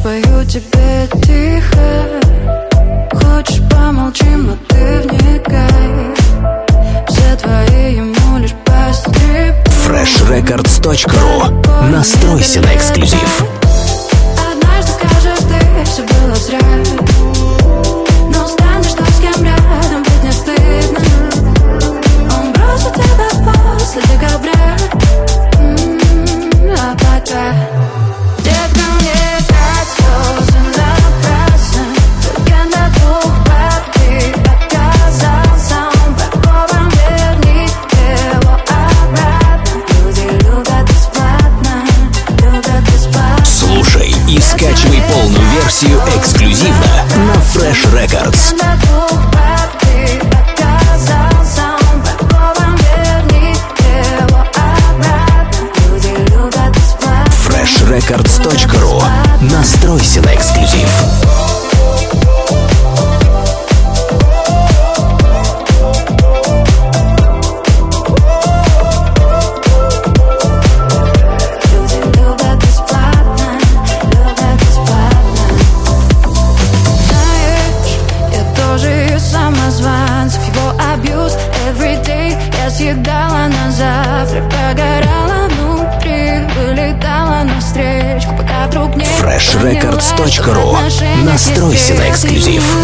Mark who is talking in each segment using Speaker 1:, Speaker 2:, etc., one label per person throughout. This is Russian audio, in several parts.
Speaker 1: спою тебе тихо. Хочешь помолчим, но ты вникай. Все твои ему лишь по
Speaker 2: FreshRecords.ru Настройся на эксклюзив. версию эксклюзивно на Fresh Records. FreshRecords.ru Настройся на эксклюзив.
Speaker 1: съедала на завтра Прогорала внутри, вылетала навстречу Пока вдруг не
Speaker 2: freshrecords.ru Настройся на эксклюзив.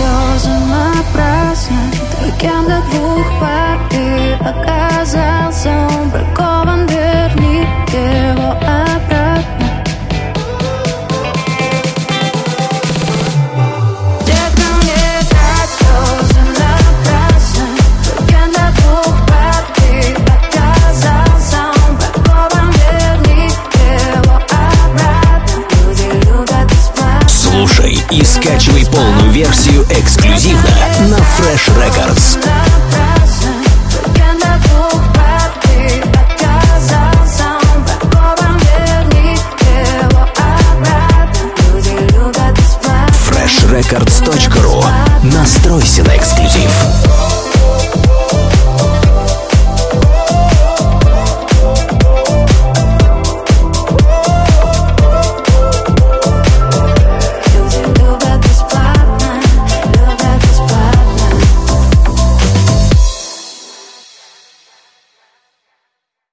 Speaker 2: Розы и скачивай полную версию эксклюзивно на Fresh Records. freshrecords.ru Настройся на эксклюзив.